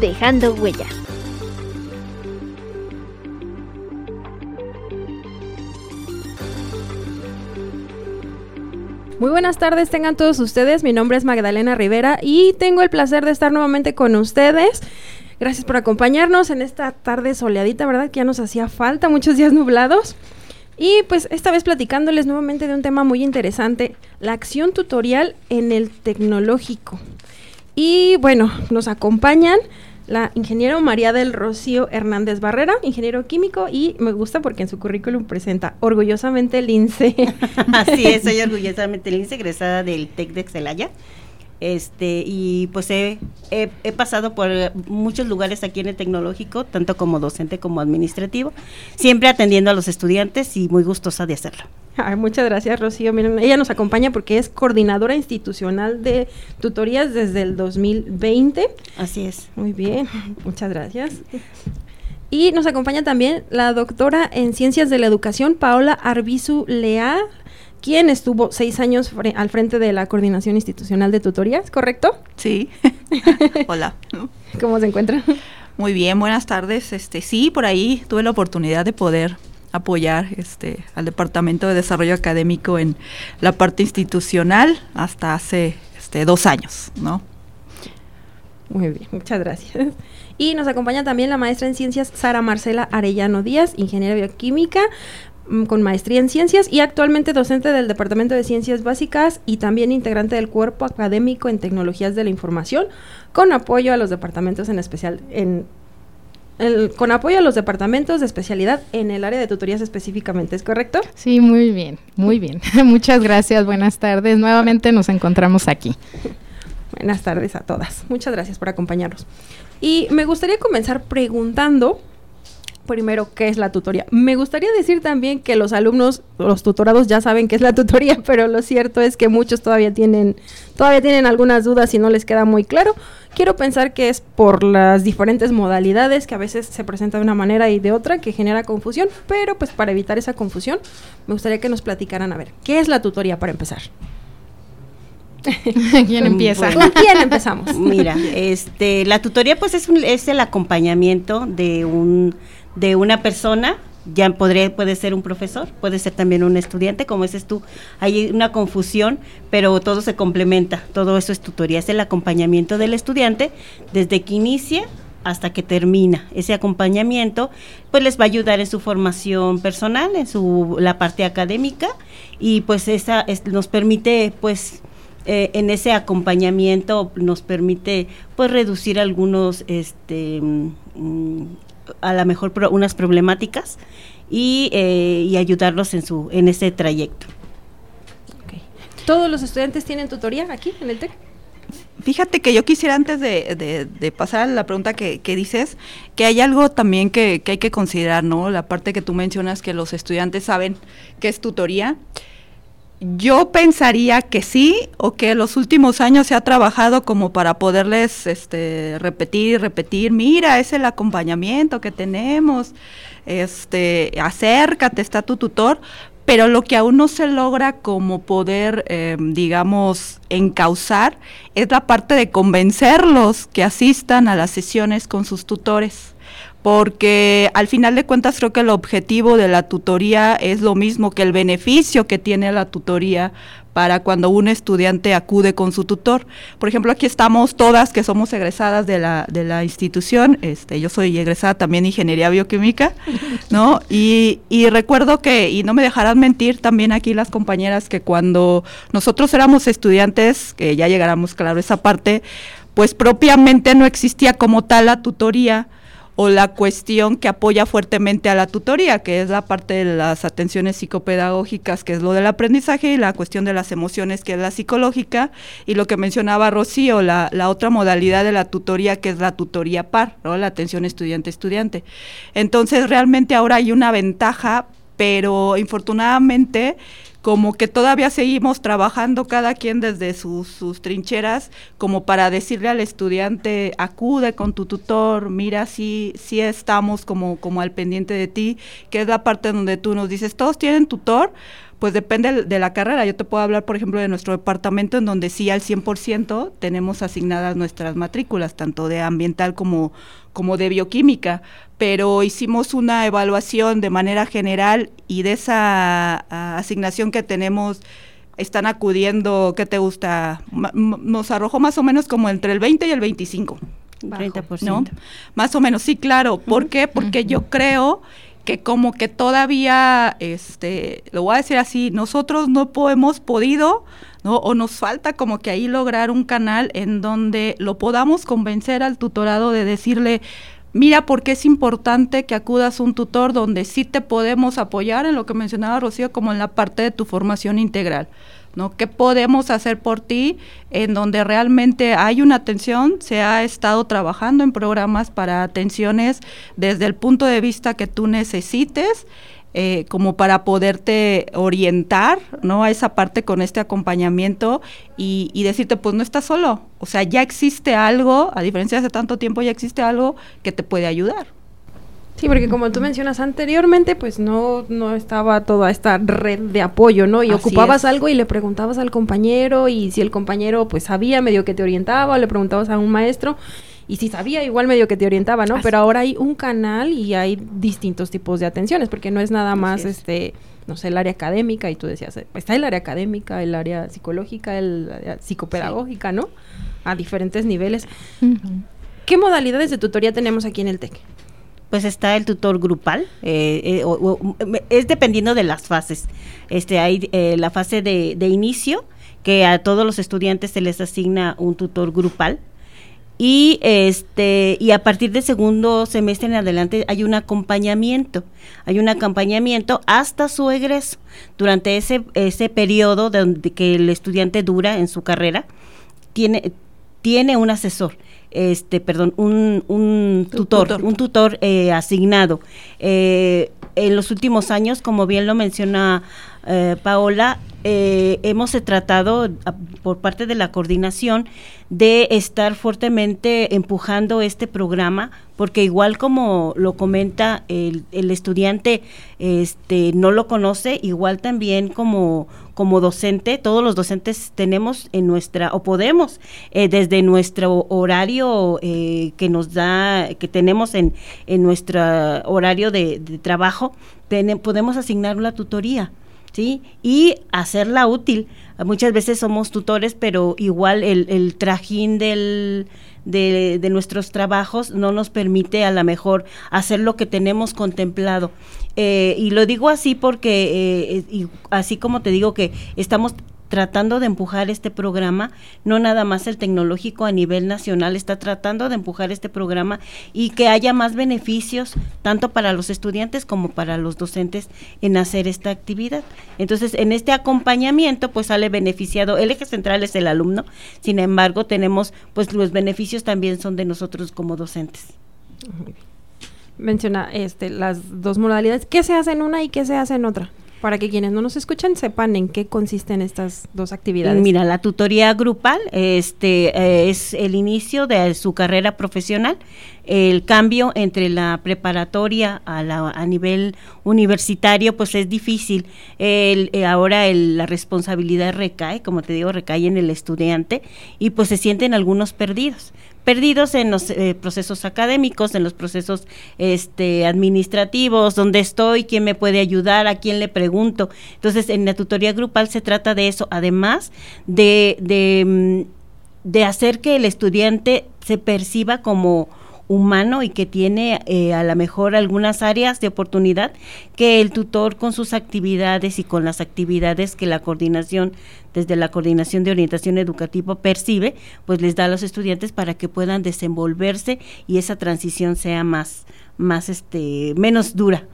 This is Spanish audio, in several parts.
Dejando Huella. Muy buenas tardes, tengan todos ustedes. Mi nombre es Magdalena Rivera y tengo el placer de estar nuevamente con ustedes. Gracias por acompañarnos en esta tarde soleadita, ¿verdad? Que ya nos hacía falta, muchos días nublados. Y pues esta vez platicándoles nuevamente de un tema muy interesante, la acción tutorial en el tecnológico. Y bueno, nos acompañan la ingeniero María del Rocío Hernández Barrera, ingeniero químico, y me gusta porque en su currículum presenta orgullosamente Lince. Así es, soy orgullosamente Lince, egresada del TEC de Celaya. Este, y pues he, he, pasado por muchos lugares aquí en el tecnológico, tanto como docente como administrativo, siempre atendiendo a los estudiantes y muy gustosa de hacerlo. muchas gracias, Rocío. Miren, ella nos acompaña porque es coordinadora institucional de tutorías desde el 2020. Así es. Muy bien, muchas gracias. Y nos acompaña también la doctora en Ciencias de la Educación, Paola Arbizu Leal quien estuvo seis años al frente de la Coordinación Institucional de Tutorías, ¿correcto? Sí. Hola. ¿Cómo se encuentra? Muy bien, buenas tardes. Este, sí, por ahí tuve la oportunidad de poder apoyar este al Departamento de Desarrollo Académico en la parte institucional hasta hace este, dos años, ¿no? Muy bien, muchas gracias. Y nos acompaña también la maestra en ciencias Sara Marcela Arellano Díaz, ingeniera bioquímica, con maestría en ciencias y actualmente docente del Departamento de Ciencias Básicas y también integrante del cuerpo académico en tecnologías de la información, con apoyo a los departamentos en especial en con apoyo a los departamentos de especialidad en el área de tutorías específicamente, ¿es correcto? Sí, muy bien, muy bien. Muchas gracias, buenas tardes. Nuevamente nos encontramos aquí. Buenas tardes a todas. Muchas gracias por acompañarnos. Y me gustaría comenzar preguntando primero qué es la tutoría. Me gustaría decir también que los alumnos, los tutorados ya saben qué es la tutoría, pero lo cierto es que muchos todavía tienen, todavía tienen algunas dudas y no les queda muy claro. Quiero pensar que es por las diferentes modalidades que a veces se presenta de una manera y de otra que genera confusión, pero pues para evitar esa confusión me gustaría que nos platicaran a ver, ¿qué es la tutoría para empezar? ¿Quién empieza? ¿Con quién empezamos? Mira, este, la tutoría pues es, un, es el acompañamiento de un de una persona, ya podría, puede ser un profesor, puede ser también un estudiante, como dices tú, hay una confusión, pero todo se complementa, todo eso es tutoría, es el acompañamiento del estudiante desde que inicia hasta que termina. Ese acompañamiento pues les va a ayudar en su formación personal, en su la parte académica y pues esa nos permite pues eh, en ese acompañamiento nos permite pues reducir algunos este mm, a lo mejor unas problemáticas y, eh, y, ayudarlos en, su, en ese trayecto. ¿Todos los estudiantes tienen tutoría aquí en el TEC? Fíjate que yo quisiera antes de, de, pasar a la pregunta que, que, dices, que hay algo también que, que, hay que considerar, ¿no? La parte que tú mencionas que los estudiantes saben qué es tutoría. Yo pensaría que sí, o que los últimos años se ha trabajado como para poderles este, repetir repetir, mira, es el acompañamiento que tenemos, este, acércate, está tu tutor, pero lo que aún no se logra como poder, em, digamos, encauzar es la parte de convencerlos que asistan a las sesiones con sus tutores porque al final de cuentas creo que el objetivo de la tutoría es lo mismo que el beneficio que tiene la tutoría para cuando un estudiante acude con su tutor. Por ejemplo, aquí estamos todas que somos egresadas de la, de la institución, este, yo soy egresada también de Ingeniería Bioquímica, ¿no? Y, y recuerdo que, y no me dejarán mentir también aquí las compañeras, que cuando nosotros éramos estudiantes, que ya llegáramos claro esa parte, pues propiamente no existía como tal la tutoría, o la cuestión que apoya fuertemente a la tutoría, que es la parte de las atenciones psicopedagógicas, que es lo del aprendizaje, y la cuestión de las emociones, que es la psicológica, y lo que mencionaba Rocío, la, la otra modalidad de la tutoría, que es la tutoría par, la atención estudiante-estudiante. Entonces, realmente ahora hay una ventaja, pero infortunadamente como que todavía seguimos trabajando cada quien desde sus, sus, trincheras, como para decirle al estudiante, acude con tu tutor, mira si, si estamos como, como al pendiente de ti, que es la parte donde tú nos dices, todos tienen tutor, pues depende de la carrera. Yo te puedo hablar, por ejemplo, de nuestro departamento, en donde sí al 100% tenemos asignadas nuestras matrículas, tanto de ambiental como, como de bioquímica, pero hicimos una evaluación de manera general y de esa asignación que tenemos están acudiendo, ¿qué te gusta? nos arrojó más o menos como entre el 20 y el 25. 30%. ¿no? Más o menos, sí, claro. ¿Por qué? Porque yo creo que como que todavía, este, lo voy a decir así, nosotros no hemos podido, ¿no? O nos falta como que ahí lograr un canal en donde lo podamos convencer al tutorado de decirle, mira por qué es importante que acudas a un tutor donde sí te podemos apoyar en lo que mencionaba Rocío, como en la parte de tu formación integral. ¿no? ¿Qué podemos hacer por ti en donde realmente hay una atención? Se ha estado trabajando en programas para atenciones desde el punto de vista que tú necesites. Eh, como para poderte orientar, ¿no? A esa parte con este acompañamiento y, y, decirte, pues no estás solo. O sea, ya existe algo, a diferencia de hace tanto tiempo, ya existe algo que te puede ayudar. Sí, porque como tú mencionas anteriormente, pues no, no estaba toda esta red de apoyo, ¿no? Y ocupabas algo y le preguntabas al compañero y si el compañero pues sabía medio que te orientaba o le preguntabas a un maestro y si sabía igual medio que te orientaba, ¿no? Pero ahora hay un canal y hay distintos tipos de atenciones porque no es nada más este no sé, el área académica, y tú decías, pues está el área académica, el área psicológica, el área psicopedagógica, ¿no? A diferentes niveles. ¿Qué modalidades de tutoría tenemos aquí en el TEC? pues está el tutor grupal, eh, eh, es dependiendo de las fases. Este, hay eh, la fase de, de, inicio, que a todos los estudiantes se les asigna un tutor grupal. Y este y a partir del segundo semestre en adelante hay un acompañamiento, hay un acompañamiento hasta su egreso. Durante ese ese periodo donde que el estudiante dura en su carrera, tiene tiene un asesor este, perdón, un, un tutor, un tutor eh, asignado. Eh, en los últimos años, como bien lo menciona eh, Paola, hemos tratado por parte de la coordinación de estar fuertemente empujando este programa, porque igual como lo comenta el, el estudiante, este, no lo conoce, igual también como como docente, todos los docentes tenemos en nuestra, o podemos, eh, desde nuestro horario eh, que nos da, que tenemos en, en nuestro horario de, trabajo, podemos asignar una tutoría. ¿Sí? Y hacerla útil. Muchas veces somos tutores, pero igual el, el trajín del, de, de, nuestros trabajos no nos permite a lo mejor hacer lo que tenemos contemplado. Eh, y lo digo así porque, eh, así como te digo que estamos tratando de empujar este programa, no nada más el tecnológico a nivel nacional está tratando de empujar este programa y que haya más beneficios tanto para los estudiantes como para los docentes en hacer esta actividad. Entonces, en este acompañamiento pues sale beneficiado, el eje central es el alumno, sin embargo, tenemos pues los beneficios también son de nosotros como docentes. Menciona este las dos modalidades, ¿qué se hace en una y qué se hace en otra? para que quienes no nos escuchan sepan en qué consisten estas dos actividades. Mira, la tutoría grupal este eh, es el inicio de su carrera profesional, el cambio entre la preparatoria a, la, a nivel universitario pues es difícil. El, eh, ahora la responsabilidad recae, como te digo, recae en el estudiante y pues se sienten algunos perdidos perdidos en los eh, procesos académicos, en los procesos este, administrativos, dónde estoy, quién me puede ayudar, a quién le pregunto. Entonces, en la tutoría grupal se trata de eso, además de, de, mm, de hacer que el estudiante se perciba como humano y que tiene eh, a lo mejor algunas áreas de oportunidad que el tutor con sus actividades y con las actividades que la coordinación desde la coordinación de orientación educativa percibe, pues les da a los estudiantes para que puedan desenvolverse y esa transición sea más más este menos dura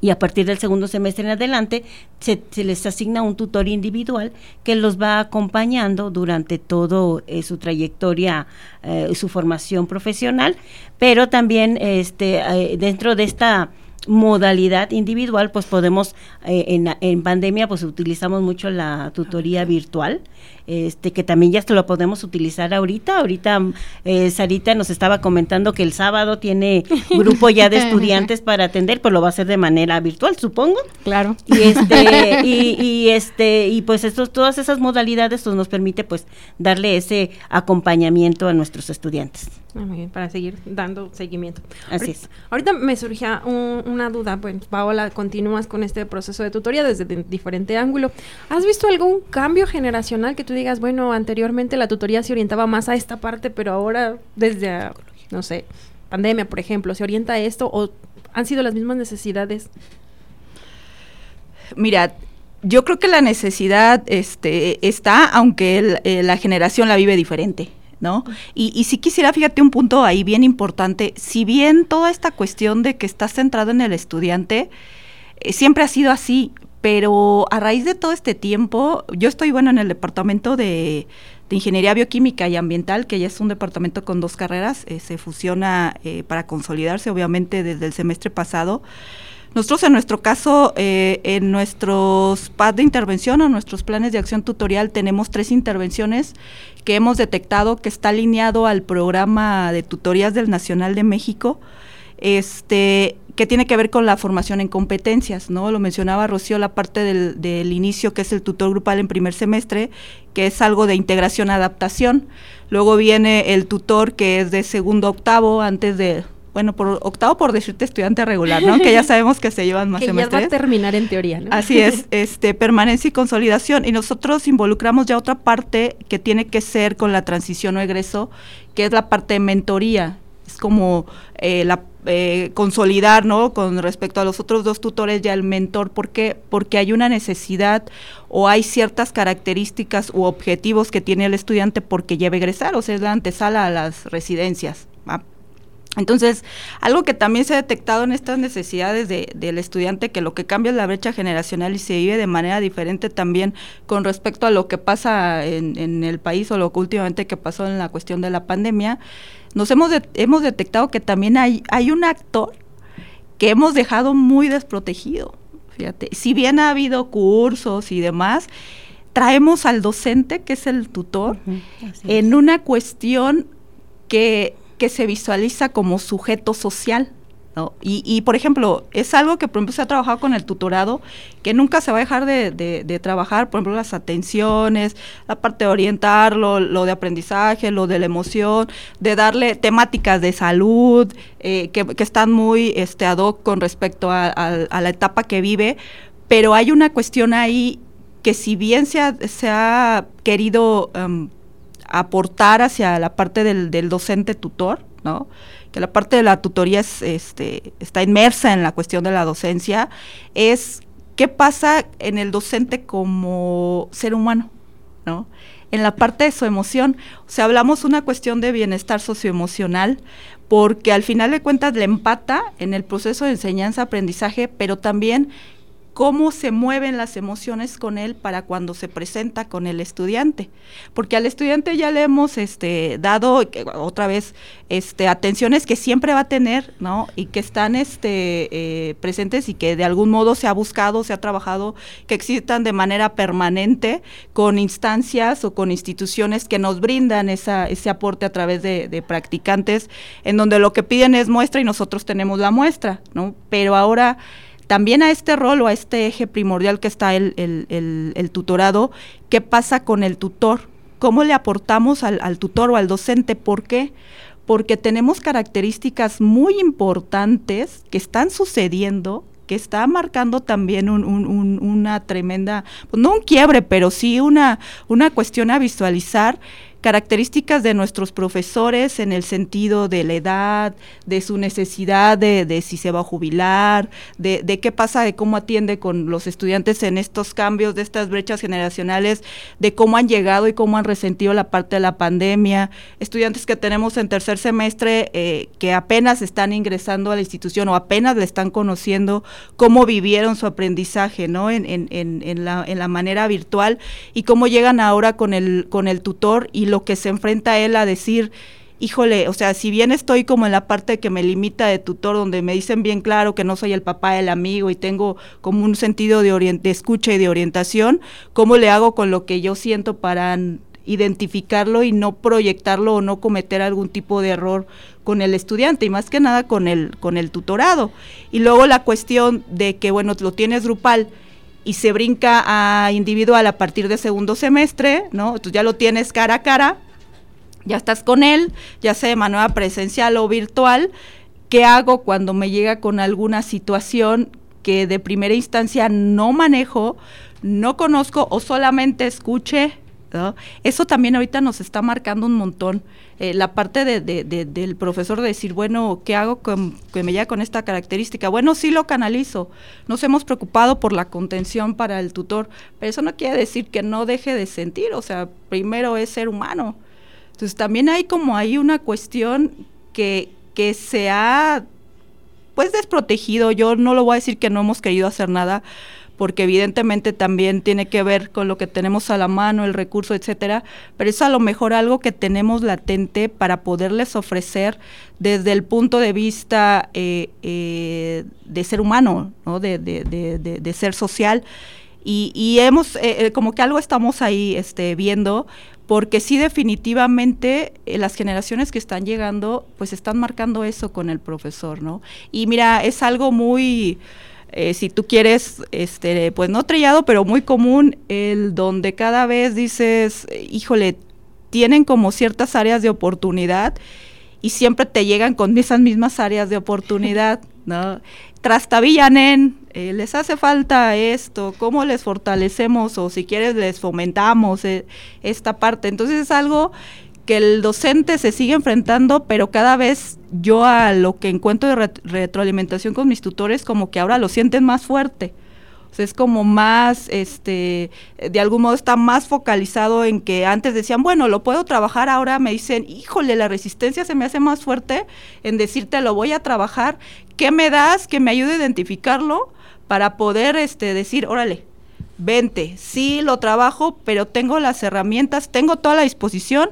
y a partir del segundo semestre en adelante se, les asigna un tutor individual que los va acompañando durante todo eh, su trayectoria, eh, su formación profesional, pero también este eh, dentro de esta modalidad individual, pues podemos, eh, en, en, pandemia, pues utilizamos mucho la tutoría virtual, este que también ya lo podemos utilizar ahorita. Ahorita eh, Sarita nos estaba comentando que el sábado tiene grupo ya de estudiantes para atender, pues lo va a hacer de manera virtual, supongo. Claro. Y este, y, este, y pues estos, todas esas modalidades pues, nos permite pues darle ese acompañamiento a nuestros estudiantes. Ah, muy bien, para seguir dando seguimiento. Así es. Ahorita me surgía una duda, pues Paola, continúas con este proceso de tutoría desde diferente ángulo. ¿Has visto algún cambio generacional que tú digas, bueno, anteriormente la tutoría se orientaba más a esta parte, pero ahora desde, no sé, pandemia, por ejemplo, se orienta a esto o han sido las mismas necesidades? Mira, yo creo que la necesidad este, está, aunque eh, la generación la vive diferente. ¿no? Y, y si quisiera, fíjate un punto ahí bien importante, si bien toda esta cuestión de que estás centrado en el estudiante, eh, siempre ha sido así, pero a raíz de todo este tiempo, yo estoy, bueno, en el departamento de, Ingeniería Bioquímica y Ambiental, que ya es un departamento con dos carreras, eh, se fusiona eh, para consolidarse, obviamente, desde el semestre pasado. Nosotros en nuestro caso, eh, en nuestros PAD de intervención o nuestros planes de acción tutorial tenemos tres intervenciones que hemos detectado que está alineado al programa de tutorías del Nacional de México, este, que tiene que ver con la formación en competencias, ¿no? Lo mencionaba Rocío, la parte del, del inicio, que es el tutor grupal en primer semestre, que es algo de integración-adaptación. Luego viene el tutor que es de segundo octavo, antes de bueno, por octavo por decirte estudiante regular, ¿no? Que ya sabemos que se llevan más que semestres. Ya va a terminar en teoría, ¿no? Así es, este, permanencia y consolidación. Y nosotros involucramos ya otra parte que tiene que ser con la transición o egreso, que es la parte de mentoría. Es como eh, la eh, consolidar, ¿no? Con respecto a los otros dos tutores, ya el mentor. ¿Por qué? Porque hay una necesidad o hay ciertas características u objetivos que tiene el estudiante porque lleva a egresar, o sea, es la antesala a las residencias. Entonces, algo que también se ha detectado en estas necesidades de, del estudiante, que lo que cambia es la brecha generacional y se vive de manera diferente también con respecto a lo que pasa en, el país o lo que últimamente que pasó en la cuestión de la pandemia, nos hemos, hemos detectado que también hay, hay un actor que hemos dejado muy desprotegido. Fíjate, si bien ha habido cursos y demás, traemos al docente, que es el tutor, en una cuestión que que se visualiza como sujeto social. Y, por ejemplo, es algo que, por ejemplo, se ha trabajado con el tutorado, que nunca se va a dejar de, trabajar, por ejemplo, las atenciones, la parte de orientarlo, lo de aprendizaje, lo de la emoción, de darle temáticas de salud, eh, que, están muy este, ad hoc con respecto a, la etapa que vive, pero hay una cuestión ahí que si bien se ha, se ha querido em, aportar hacia la parte del, docente tutor, ¿no? Que la parte de la tutoría es, este, está inmersa en la cuestión de la docencia, es qué pasa en el docente como ser humano, ¿no? En la parte de su emoción, o sea, hablamos una cuestión de bienestar socioemocional, porque al final de cuentas le empata en el proceso de enseñanza-aprendizaje, pero también cómo se mueven las emociones con él para cuando se presenta con el estudiante. Porque al estudiante ya le hemos este, dado otra vez este, atenciones que siempre va a tener, ¿no? Y que están este, eh, presentes y que de algún modo se ha buscado, se ha trabajado, que existan de manera permanente con instancias o con instituciones que nos brindan ese aporte a través de practicantes, en donde lo que piden es muestra y nosotros tenemos la muestra, ¿no? Pero ahora también a este rol o a este eje primordial que está el, el, tutorado, ¿qué pasa con el tutor? ¿Cómo le aportamos al, tutor o al docente? ¿Por qué? Porque tenemos características muy importantes que están sucediendo que está marcando también una tremenda, pues no un quiebre, pero sí una, una cuestión a visualizar características de nuestros profesores en el sentido de la edad, de su necesidad de, de si se va a jubilar, de, de, qué pasa, de cómo atiende con los estudiantes en estos cambios, de estas brechas generacionales, de cómo han llegado y cómo han resentido la parte de la pandemia, estudiantes que tenemos en tercer semestre eh, que apenas están ingresando a la institución o apenas le están conociendo cómo vivieron su aprendizaje, ¿no? En, en, en, la, en la manera virtual y cómo llegan ahora con el, con el tutor y lo que se enfrenta él a decir, híjole, o sea, si bien estoy como en la parte que me limita de tutor, donde me dicen bien claro que no soy el papá del amigo y tengo como un sentido de, de escucha y de orientación, ¿cómo le hago con lo que yo siento para identificarlo y no proyectarlo o no cometer algún tipo de error con el estudiante y más que nada con el con el tutorado. Y luego la cuestión de que bueno, lo tienes grupal y se brinca a individual a partir de segundo semestre, ¿no? Tú ya lo tienes cara a cara, ya estás con él, ya sea de manera presencial o virtual. ¿Qué hago cuando me llega con alguna situación que de primera instancia no manejo, no conozco o solamente Eso también ahorita nos está marcando un montón. Eh, la parte de, del profesor de decir, bueno, ¿qué hago con, que me llega con esta característica? Bueno, sí lo canalizo. Nos hemos preocupado por la contención para el tutor, pero eso no quiere decir que no deje de sentir, o sea, primero es ser humano. Entonces también hay como ahí una cuestión que, que se ha pues desprotegido. Yo no lo voy a decir que no hemos querido hacer nada, porque evidentemente también tiene que ver con lo que tenemos a la mano, el recurso, etcétera, pero es a lo mejor algo que tenemos latente para poderles ofrecer desde el punto de vista eh, eh, de ser humano, ¿no? de, de, de, ser social. Y, y hemos, eh, como que algo estamos ahí este, viendo, porque sí definitivamente las generaciones que están llegando, pues están marcando eso con el profesor, ¿no? Y mira, es algo muy eh, si tú quieres, este, pues no trillado, pero muy común, el donde cada vez dices, híjole, tienen como ciertas áreas de oportunidad y siempre te llegan con esas mismas áreas de oportunidad, ¿no? Trastabillanen, eh, les hace falta esto, cómo les fortalecemos o si quieres les fomentamos eh, esta parte. Entonces es algo que el docente se sigue enfrentando, pero cada vez yo a lo que encuentro de retroalimentación con mis tutores, como que ahora lo sienten más fuerte. O sea, es como más, este, de algún modo está más focalizado en que antes decían, bueno, lo puedo trabajar, ahora me dicen, híjole, la resistencia se me hace más fuerte en decirte, lo voy a trabajar, ¿qué me das que me ayude a identificarlo para poder, este, decir, órale, vente, sí lo trabajo, pero tengo las herramientas, tengo toda la disposición,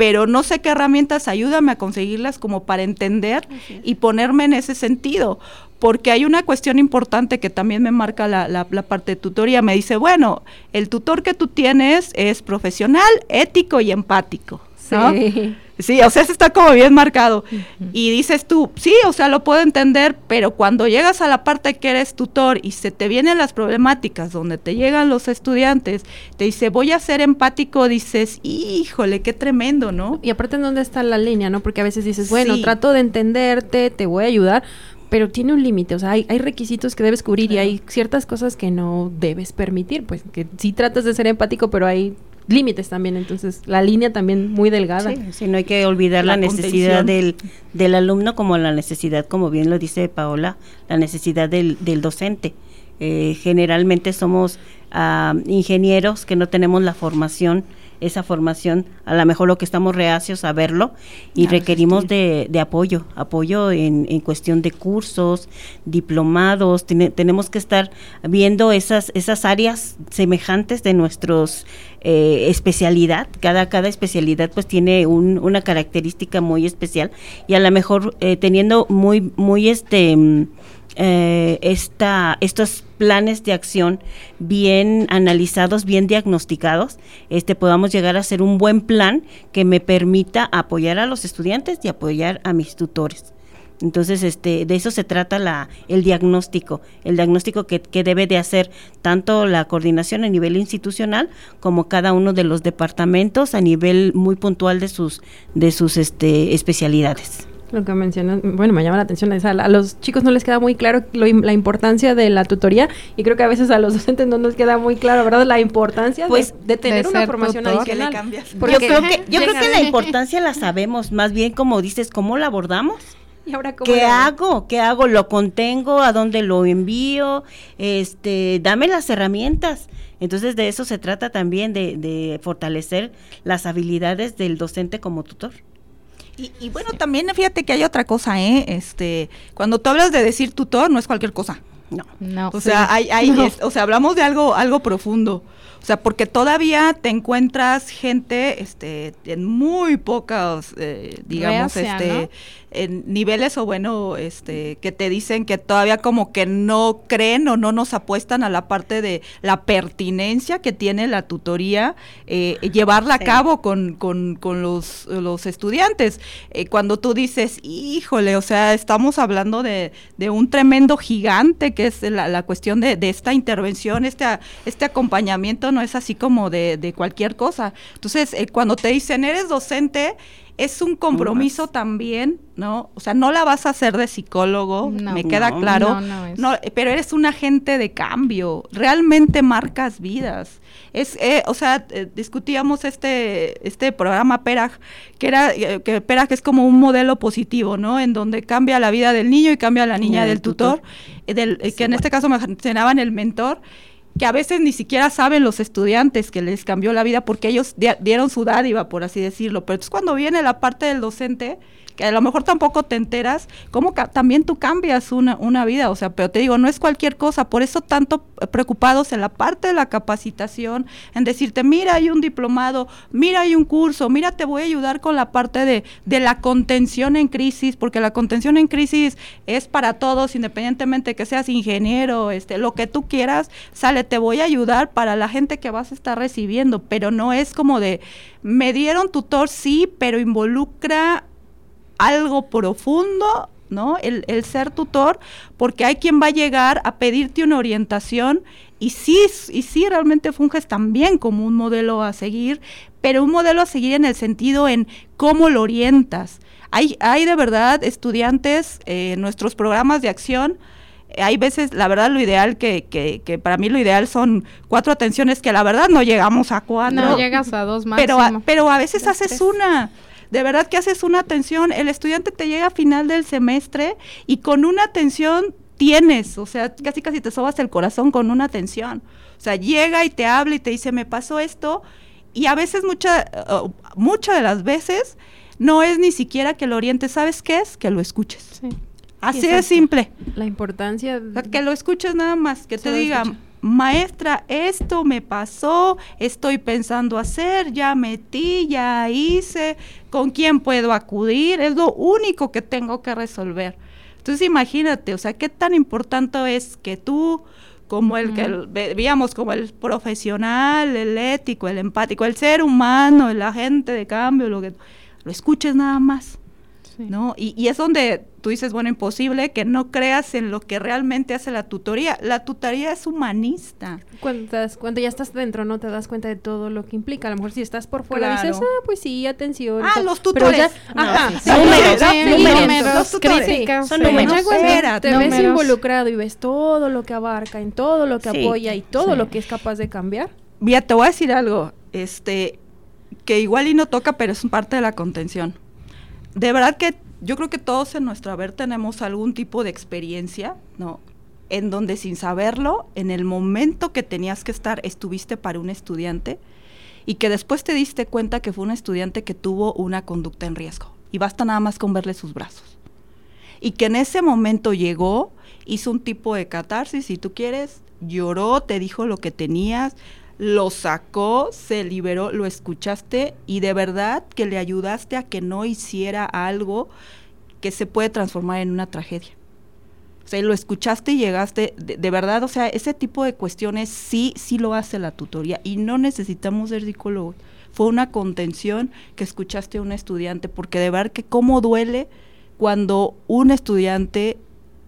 pero no sé qué herramientas ayúdame a conseguirlas como para entender y ponerme en ese sentido. Porque hay una cuestión importante que también me marca la, la, parte de tutoría. Me dice, bueno, el tutor que tú tienes es profesional, ético y empático. Sí. Sí, o sea, eso está como bien marcado. Y dices tú, sí, o sea, lo puedo entender, pero cuando llegas a la parte que eres tutor y se te vienen las problemáticas donde te llegan los estudiantes, te dice, voy a ser empático, dices, híjole, qué tremendo, ¿no? Y aparte, ¿en dónde está la línea, no? Porque a veces dices, bueno, trato de entenderte, te voy a ayudar, pero tiene un límite, o sea, hay, hay, requisitos que debes cubrir y hay ciertas cosas que no debes permitir, pues que sí tratas de ser empático, pero hay límites también, entonces la línea también muy delgada. Sí, no hay que olvidar la, necesidad del, del, alumno como la necesidad, como bien lo dice Paola, la necesidad del, del docente. Eh, generalmente somos uh, ingenieros que no tenemos la formación esa formación, a lo mejor lo que estamos reacios a verlo y requerimos de, de, apoyo, apoyo en, en, cuestión de cursos, diplomados, tenemos que estar viendo esas, esas áreas semejantes de nuestros eh, especialidad, cada, cada especialidad pues tiene un, una característica muy especial y a lo mejor eh, teniendo muy, muy este eh, esta, estos planes de acción bien analizados, bien diagnosticados, este, podamos llegar a hacer un buen plan que me permita apoyar a los estudiantes y apoyar a mis tutores. Entonces, este, de eso se trata la, el diagnóstico, el diagnóstico que, que, debe de hacer tanto la coordinación a nivel institucional como cada uno de los departamentos a nivel muy puntual de sus, de sus este, especialidades. Lo que mencionas, bueno, me llama la atención, es a, a los chicos no les queda muy claro lo la importancia de la tutoría y creo que a veces a los docentes no nos queda muy claro, ¿verdad? La importancia Pues, de, de tener de una formación tutor. ¿Qué le adicional. cambias? Porque yo creo que, yo creo que la importancia la sabemos, más bien como dices, ¿cómo la abordamos? ¿Y ahora cómo ¿Qué hago? ¿Qué hago? ¿Lo contengo? ¿A dónde lo envío? Este, dame las herramientas. Entonces de eso se trata también, de, de fortalecer las habilidades del docente como tutor. Y, y bueno, también fíjate que hay otra cosa, ¿eh? Este, cuando tú hablas de decir tutor, no es cualquier cosa. No. No. O sea, hay, hay, No. es- o sea, hablamos de algo, algo profundo. O sea, porque todavía te encuentras gente, este, en muy pocos, eh, digamos, Reacia, este, ¿no? en niveles o bueno, este, que te dicen que todavía como que no creen o no nos apuestan a la parte de la pertinencia que tiene la tutoría, eh, llevarla Sí. a cabo con, con, con los, los estudiantes. Eh, cuando tú dices, híjole, o sea, estamos hablando de, de un tremendo gigante que es la, la cuestión de, de esta intervención, este, este acompañamiento no es así como de, de cualquier cosa. Entonces, eh, cuando te dicen, eres docente, es un compromiso también, ¿no? O sea, no la vas a hacer de psicólogo, No. me queda No, claro. no, no es. No, pero eres un agente de cambio, realmente marcas vidas. Es, eh, o sea, eh, discutíamos este, este programa PERAG, que era, eh, que PERAG es como un modelo positivo, ¿no? En donde cambia la vida del niño y cambia la niña del del tutor. tutor, eh, del, eh, que en este caso mencionaban el mentor, que a veces ni siquiera saben los estudiantes que les cambió la vida porque ellos di- dieron su dádiva, por así decirlo. Pero entonces cuando viene la parte del docente, que a lo mejor tampoco te enteras, cómo también tú cambias una, una vida, o sea, pero te digo, no es cualquier cosa, por eso tanto preocupados en la parte de la capacitación, en decirte, mira, hay un diplomado, mira, hay un curso, mira, te voy a ayudar con la parte de, de la contención en crisis, porque la contención en crisis es para todos, independientemente que seas ingeniero, este, lo que tú quieras, sale, te voy a ayudar para la gente que vas a estar recibiendo, pero no es como de, me dieron tutor, sí, pero involucra algo profundo, ¿no? El, ser tutor, porque hay quien va a llegar a pedirte una orientación y sí, y sí realmente funges también como un modelo a seguir, pero un modelo a seguir en el sentido en cómo lo orientas. Hay, hay de verdad estudiantes eh, en nuestros programas de acción, hay veces, la verdad, lo ideal que, que, que para mí lo ideal son cuatro atenciones que la verdad no llegamos a cuatro. No llegas a dos Pero a, pero a veces haces una. De verdad que haces una atención. El estudiante te llega a final del semestre y con una atención tienes, o sea, casi casi te sobas el corazón con una atención. O sea, llega y te habla y te dice, me pasó esto. Y a veces, mucha, uh, muchas de las veces, no es ni siquiera que lo orientes. ¿Sabes qué es? Que lo escuches. Sí. Así de exacto. simple. La importancia sea, que lo escuches nada más, que te diga, escucha. maestra, esto me pasó, estoy pensando hacer, ya metí, ya hice, ¿con quién puedo acudir? Es lo único que tengo que resolver. Entonces imagínate, o sea, qué tan importante es que tú, como el que veíamos como el profesional, el ético, el empático, el ser humano, el agente de cambio, lo que lo escuches nada más. Sí. ¿no? Y, y es donde tú dices, bueno, imposible que no creas en lo que realmente hace la tutoría. La tutoría es humanista. Cuando, estás- cuando ya estás dentro no te das cuenta de todo lo que implica. A lo mejor si estás por fuera Claro. dices, ah, pues sí, atención. Ah, todo". los tutores. ya- No, ajá, sí, números, Sí, números, los tutores. críticas, son números. Espérate. te ves involucrado y ves todo lo que abarca, en todo lo que apoya y todo lo que es capaz de cambiar. Mira, te voy a decir algo, este, que igual y no toca, pero es parte de la contención. De verdad que yo creo que todos en nuestro haber tenemos algún tipo de experiencia, ¿no? En donde sin saberlo, en el momento que tenías que estar, estuviste para un estudiante y que después te diste cuenta que fue un estudiante que tuvo una conducta en riesgo. Y basta nada más con verle sus brazos. Y que en ese momento llegó, hizo un tipo de catarsis, si tú quieres, lloró, te dijo lo que tenías, lo sacó, se liberó, lo escuchaste y de verdad que le ayudaste a que no hiciera algo que se puede transformar en una tragedia. O sea, lo escuchaste y llegaste, de, de verdad, o sea, ese tipo de cuestiones sí, sí lo hace la tutoría y no necesitamos ser psicólogos. Fue una contención que escuchaste a un estudiante, porque de verdad que cómo duele cuando un estudiante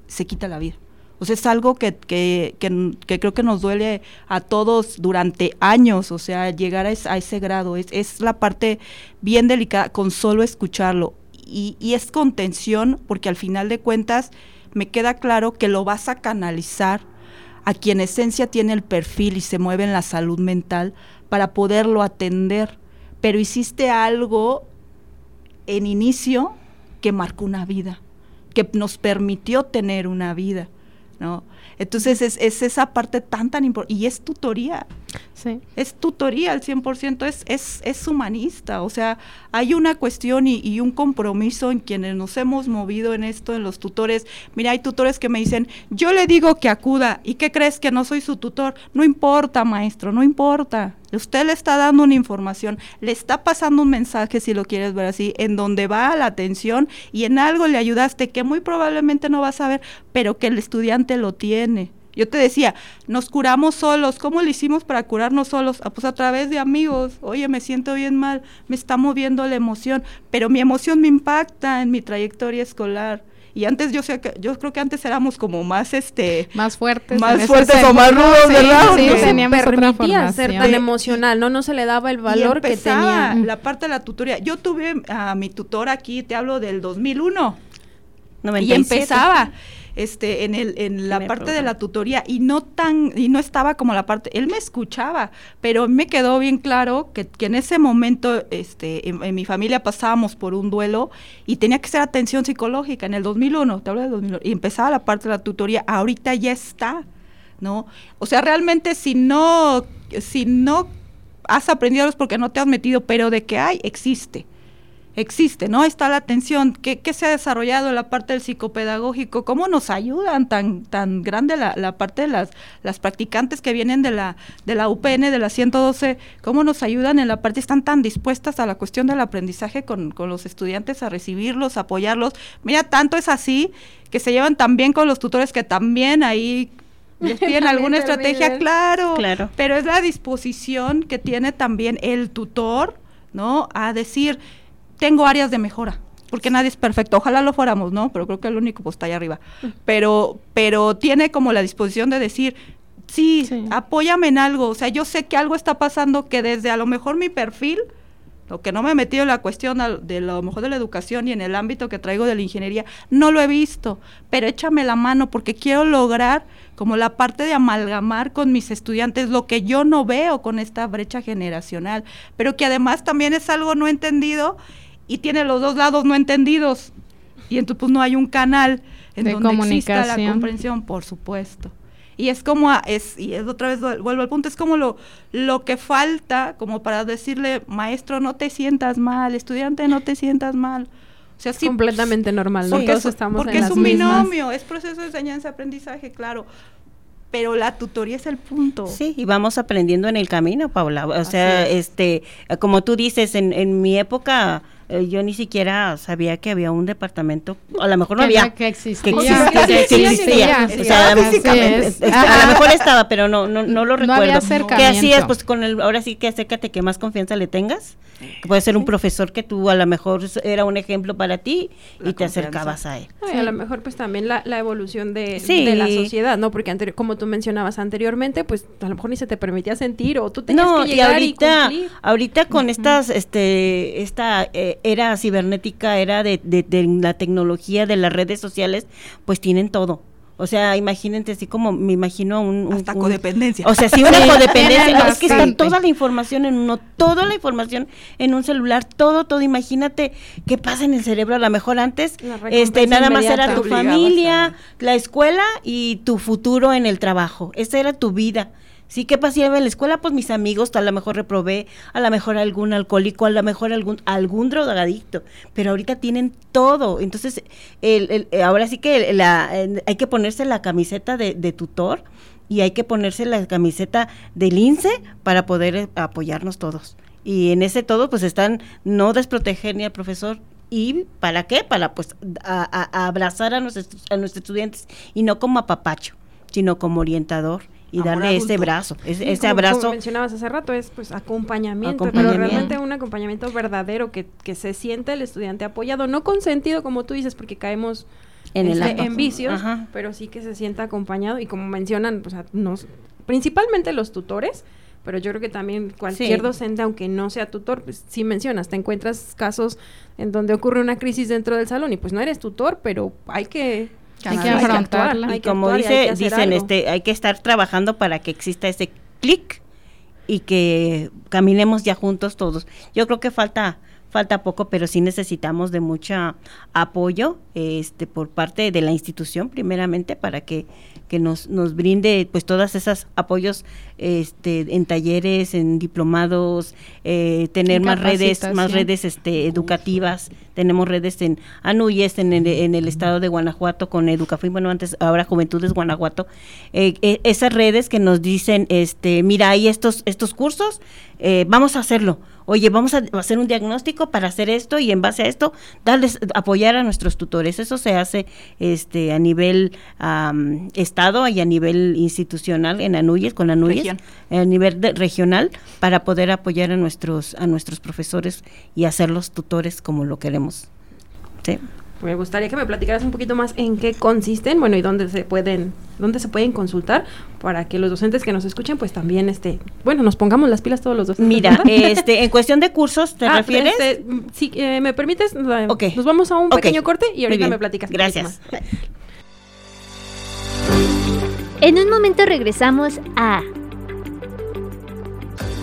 se quita la vida. O sea, es algo que, que, que, creo que nos duele a todos durante años, o sea, llegar a, a ese grado. Es, es la parte bien delicada con solo escucharlo. y, y es contención porque al final de cuentas me queda claro que lo vas a canalizar a quien en esencia tiene el perfil y se mueve en la salud mental para poderlo atender. Pero hiciste algo en inicio que marcó una vida, que nos permitió tener una vida, ¿no? Entonces es, es esa parte tan, tan importante, y es tutoría, Sí. es tutoría al 100%, es, es, es humanista, o sea, hay una cuestión y, y, un compromiso en quienes nos hemos movido en esto, en los tutores. Mira, hay tutores que me dicen, yo le digo que acuda, ¿y qué crees que no soy su tutor? No importa, maestro, no importa. Usted le está dando una información, le está pasando un mensaje, si lo quieres ver así, en donde va la atención y en algo le ayudaste que muy probablemente no va a saber, pero que el estudiante lo tiene. Yo te decía, nos curamos solos. ¿Cómo le hicimos para curarnos solos? Ah, pues a través de amigos. Oye, me siento bien mal, me está moviendo la emoción, pero mi emoción me impacta en mi trayectoria escolar. Y antes yo sé que yo creo que antes éramos como más este más fuertes, más fuertes o más rudos, ¿verdad? Sí, sí, teníamos permitía ser tan emocional, no no se le daba el valor que tenía. La parte de la tutoría. Yo tuve a mi tutor aquí, te hablo del 2001. 97. Y empezaba este en el en la parte de la tutoría y no tan y no estaba como la parte él me escuchaba pero me quedó bien claro que, que en ese momento este en, en, mi familia pasábamos por un duelo y tenía que ser atención psicológica en el 2001 te hablo del 2001 y empezaba la parte de la tutoría ahorita ya está no o sea realmente si no si no has aprendido es porque no te has metido pero de que hay existe existe, ¿no? Está la atención, ¿qué, qué se ha desarrollado en la parte del psicopedagógico? ¿Cómo nos ayudan tan, tan grande la, la, parte de las, las practicantes que vienen de la, de la UPN, de la 112? ¿Cómo nos ayudan en la parte, están tan dispuestas a la cuestión del aprendizaje con, con los estudiantes, a recibirlos, a apoyarlos? Mira, tanto es así que se llevan también con los tutores que también ahí les piden alguna estrategia, claro, claro, pero es la disposición que tiene también el tutor, ¿no? A decir, tengo áreas de mejora, porque nadie es perfecto. Ojalá lo fuéramos, ¿no? Pero creo que el único pues está allá arriba. Pero, pero tiene como la disposición de decir, sí, sí, apóyame en algo. O sea, yo sé que algo está pasando que desde a lo mejor mi perfil, lo que no me he metido en la cuestión de lo mejor de la educación y en el ámbito que traigo de la ingeniería, no lo he visto, pero échame la mano porque quiero lograr como la parte de amalgamar con mis estudiantes lo que yo no veo con esta brecha generacional, pero que además también es algo no entendido y tiene los dos lados no entendidos. Y entonces pues no hay un canal en de donde exista la comprensión, por supuesto. Y es como, a, es, y es otra vez vuelvo al punto, es como lo, lo que falta, como para decirle, maestro, no te sientas mal, estudiante, no te sientas mal. O sea, sí, completamente normal, porque Todos es, estamos porque en es las un mismas. binomio, es proceso de enseñanza-aprendizaje, claro. Pero la tutoría es el punto. Sí, y vamos aprendiendo en el camino, Paula. O sea, este, como tú dices, en, en mi época eh, yo ni siquiera sabía que había un departamento, a lo mejor no que había. Que existía. Que existía, que es. a lo mejor estaba, pero no, no, no lo No recuerdo. había ¿Qué acercamiento. hacías? Pues con el, ahora sí que acércate que más confianza le tengas. Que puede ser un profesor que tú a lo mejor era un ejemplo para ti La y te confianza. acercabas a él. Y a lo mejor pues también la, la evolución de, Sí. de la sociedad, ¿no? Porque anteri- como tú mencionabas anteriormente, pues a lo mejor ni se te permitía sentir o tú tenías no, que y llegar y, ahorita, cumplir. ahorita con estas, este, esta eh, era cibernética, era de, de, de la tecnología, de las redes sociales, pues tienen todo. O sea, imagínate así como me imagino un, un- Hasta un- codependencia. O sea, sí, una codependencia. no, es que está toda la información en uno, toda la información en un celular, todo, todo. Imagínate qué pasa en el cerebro. A lo mejor antes, este, nada más era tu familia, a- la escuela y tu futuro en el trabajo. Esa era tu vida. Sí, ¿qué pasaba en la escuela? Pues mis amigos, a lo mejor reprobé, a lo mejor algún alcohólico, a lo mejor algún algún drogadicto, pero ahorita tienen todo. Entonces, el, el- eh, ahora sí que hay que ponerse la camiseta de, de tutor y hay que ponerse la camiseta del INSE para poder eh, apoyarnos todos. Y en ese todo, pues están no desproteger ni al profesor. ¿Y para qué? Para pues a abrazar a nuestros, a nuestros estudiantes y no como apapacho, sino como orientador y Amor darle ese adulto. brazo, ese, Sí, ese como- como abrazo. mencionabas hace rato, es pues acompañamiento, Acompañamiento. pero realmente un acompañamiento verdadero que, que se siente el estudiante apoyado, no consentido como tú dices, porque caemos En el este, en vicios, Ajá. pero sí que se sienta acompañado y como mencionan, pues a nos, principalmente los tutores, pero yo creo que también cualquier Sí. docente, aunque no sea tutor, pues sí mencionas, te encuentras casos en donde ocurre una crisis dentro del salón y pues no eres tutor, pero hay que... Hay que hay afrontarla. actuar, hay Y que como actuar y hay dice, que dicen, algo. este, hay que estar trabajando para que exista ese clic y que caminemos ya juntos todos. Yo creo que falta falta poco, pero sí necesitamos de mucho apoyo este por parte de la institución primeramente para que, que nos, nos brinde pues todas esas apoyos este en talleres, en diplomados, eh, tener En más redes, más redes este educativas, tenemos redes en Anuyes, en el, en el estado de Guanajuato con Educafin, bueno antes ahora Juventudes Guanajuato, eh, eh, esas redes que nos dicen, este, mira hay estos estos cursos, eh, vamos a hacerlo, oye vamos a hacer un diagnóstico para hacer esto y en base a esto darles apoyar a nuestros tutores, eso se hace este a nivel estado y a nivel institucional en Anuyes con Anuyes Región. a nivel de- regional para poder apoyar a nuestros a nuestros profesores y hacerlos tutores como lo queremos. Sí. Me gustaría que me platicaras un poquito más en qué consisten, bueno, y dónde se pueden, dónde se pueden consultar para que los docentes que nos escuchen, pues también, este, bueno, nos pongamos las pilas todos los docentes. Mira, este, en cuestión de cursos, ¿te Ah, refieres? este, si eh, me permites, eh, Ok. nos vamos a un pequeño corte y ahorita me platicas. Gracias. más. En un momento regresamos a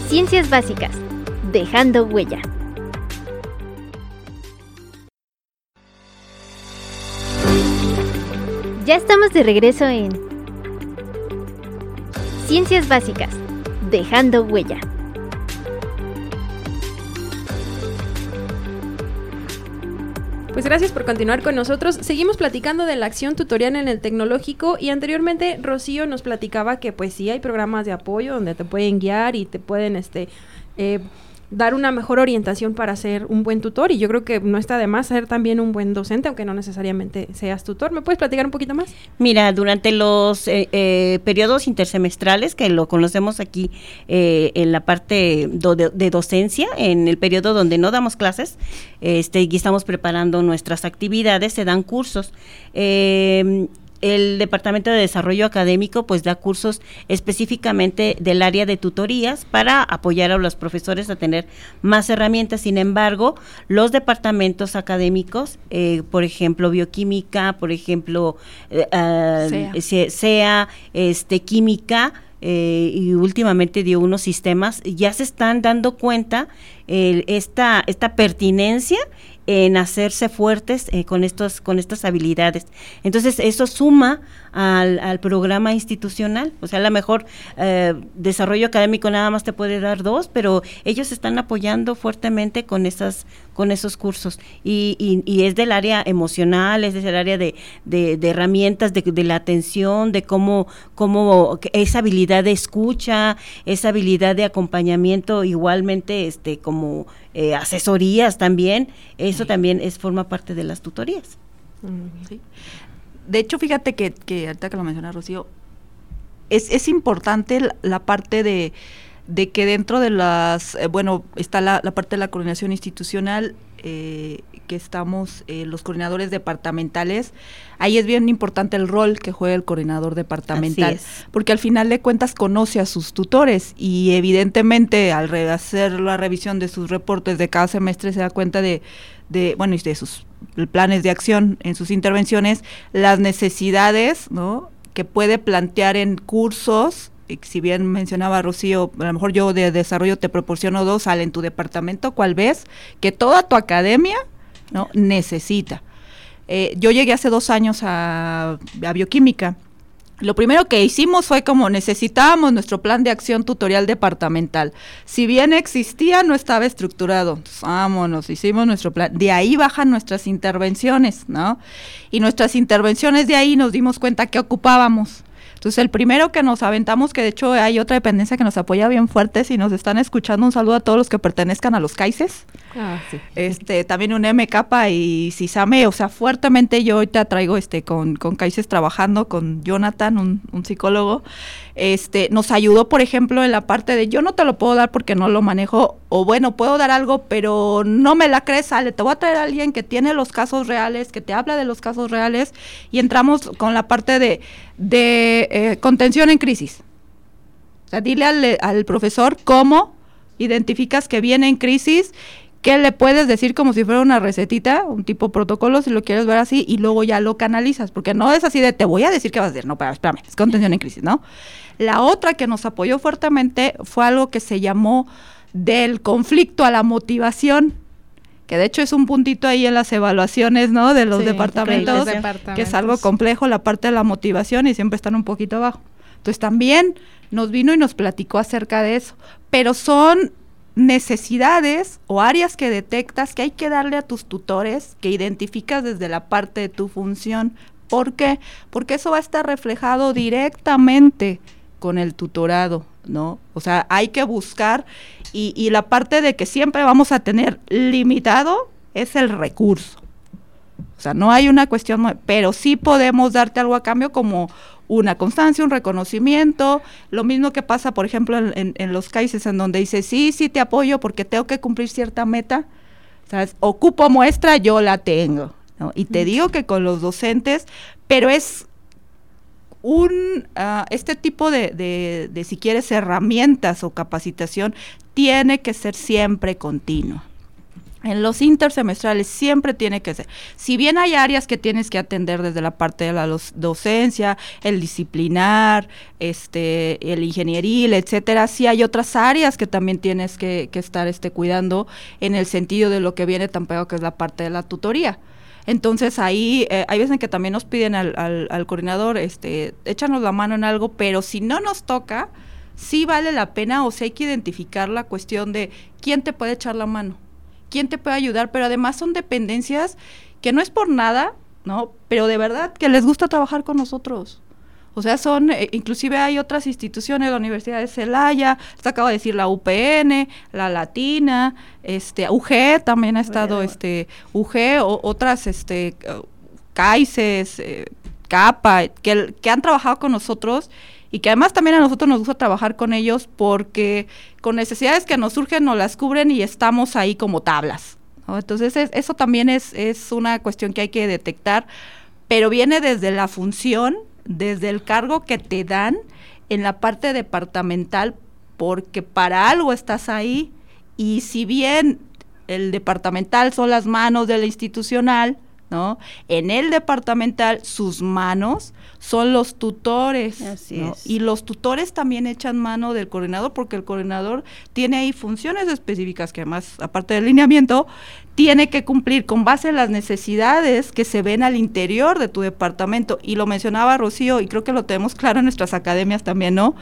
Ciencias Básicas, dejando huella. Ya estamos de regreso en Ciencias Básicas, dejando huella. Pues gracias por continuar con nosotros. Seguimos platicando de la acción tutorial en el tecnológico y anteriormente Rocío nos platicaba que pues sí hay programas de apoyo donde te pueden guiar y te pueden este eh, dar una mejor orientación para ser un buen tutor y yo creo que no está de más ser también un buen docente aunque no necesariamente seas tutor. ¿Me puedes platicar un poquito más? Mira, durante los eh, eh, periodos intersemestrales, que lo conocemos aquí eh, en la parte de, de docencia, en el periodo donde no damos clases, este, y estamos preparando nuestras actividades, se dan cursos. Eh, el Departamento de Desarrollo Académico pues da cursos específicamente del área de tutorías para apoyar a los profesores a tener más herramientas. Sin embargo, los departamentos académicos, eh, por ejemplo, bioquímica, por ejemplo, eh, ah, SEA. se- SEA, este, química, eh, y últimamente dio unos sistemas, ya se están dando cuenta el- esta, esta pertinencia en hacerse fuertes eh, con estos con estas habilidades. Entonces eso suma al, al programa institucional. O sea, a lo mejor eh, desarrollo académico nada más te puede dar dos, pero ellos están apoyando fuertemente con esas con esos cursos y, y- es del área emocional, es del área de, de- de herramientas, de, de la atención, de cómo, cómo esa habilidad de escucha, esa habilidad de acompañamiento, igualmente este como eh, asesorías también, eso también es forma parte de las tutorías. Sí. De hecho, fíjate que, que ahorita que lo menciona Rocío, es, es importante la, la parte de, de que dentro de las, eh, bueno, está la, la parte de la coordinación institucional, eh, que estamos eh, los coordinadores departamentales, ahí es bien importante el rol que juega el coordinador departamental, es. porque al final de cuentas conoce a sus tutores y evidentemente al hacer la revisión de sus reportes de cada semestre se da cuenta de, de bueno, y de sus planes de acción en sus intervenciones, las necesidades, ¿no? que puede plantear en cursos, si bien mencionaba Rocío, a lo mejor yo de desarrollo te proporciono dos, sale en tu departamento, ¿cuál ves? Que toda tu academia ¿no? necesita. Eh, yo llegué hace dos años a, bioquímica. Lo primero que hicimos fue como necesitábamos nuestro plan de acción tutorial departamental. Si bien existía, no estaba estructurado. Entonces, vámonos, hicimos nuestro plan. De ahí bajan nuestras intervenciones, ¿no? Y nuestras intervenciones de ahí nos dimos cuenta que ocupábamos. Entonces, el primero que nos aventamos, que de hecho hay otra dependencia que nos apoya bien fuerte, si nos están escuchando, un saludo a todos los que pertenezcan a los CAICES Ah, sí. este también un MK y Sisame, o sea, fuertemente yo ahorita traigo este con, con Caices trabajando con Jonathan, un, un psicólogo, este, nos ayudó, por ejemplo, en la parte de yo no te lo puedo dar porque no lo manejo, o bueno, puedo dar algo, pero no me la crees, sale, te voy a traer a alguien que tiene los casos reales, que te habla de los casos reales, y entramos con la parte de, de eh, contención en crisis. O sea, dile al, al profesor cómo identificas que viene en crisis ¿Qué le puedes decir como si fuera una recetita, un tipo protocolo, si lo quieres ver así, y luego ya lo canalizas? Porque no es así de te voy a decir qué vas a hacer. No, pero espérame, es contención en crisis, ¿no? La otra que nos apoyó fuertemente fue algo que se llamó del conflicto a la motivación que de hecho es un puntito ahí en las evaluaciones, ¿no? De los departamentos, que es algo complejo, la parte de la motivación y siempre están un poquito abajo. Entonces también nos vino y nos platicó acerca de eso, pero son necesidades o áreas que detectas que hay que darle a tus tutores, que identificas desde la parte de tu función. ¿Por qué? Porque eso va a estar reflejado directamente con el tutorado, ¿no? O sea, hay que buscar y, y la parte de que siempre vamos a tener limitado es el recurso. O sea, no hay una cuestión, pero sí podemos darte algo a cambio como una constancia, un reconocimiento, lo mismo que pasa, por ejemplo, en, los cases en donde dice, sí, sí te apoyo porque tengo que cumplir cierta meta, ¿sabes? ocupo muestra, yo la tengo. Y te digo que con los docentes, pero es un, uh, este tipo de, si quieres, herramientas o capacitación, tiene que ser siempre continuo. En los intersemestrales siempre tiene que ser. Si bien hay áreas que tienes que atender desde la parte de la docencia, el disciplinar, este, el ingenieril, etcétera, sí hay otras áreas que también tienes que, estar este, cuidando en el sentido de lo que viene tan pegado que es la parte de la tutoría. Entonces ahí eh, hay veces que también nos piden al, al, al, coordinador, este, échanos la mano en algo, pero si no nos toca, sí vale la pena o sí hay que identificar la cuestión de quién te puede echar la mano quién te puede ayudar, pero además son dependencias que no es por nada, ¿no? Pero de verdad que les gusta trabajar con nosotros. O sea, son, eh, inclusive hay otras instituciones, la Universidad de Celaya, se acaba de decir la UPN, la Latina, este, UG también ha estado, este, UG, o, otras, este, CAICES, eh, CAPA, que, que han trabajado con nosotros y que además también a nosotros nos gusta trabajar con ellos porque con necesidades que nos surgen nos las cubren y estamos ahí como tablas. Entonces eso también es, es una cuestión que hay que detectar, pero viene desde la función, desde el cargo que te dan en la parte departamental, porque para algo estás ahí y si bien el departamental son las manos de la institucional, ¿no? En el departamental, sus manos son los tutores. Y los tutores también echan mano del coordinador porque el coordinador tiene ahí funciones específicas que además, aparte del lineamiento, tiene que cumplir con base en las necesidades que se ven al interior de tu departamento. Y lo mencionaba Rocío, y creo que lo tenemos claro en nuestras academias también, ¿no?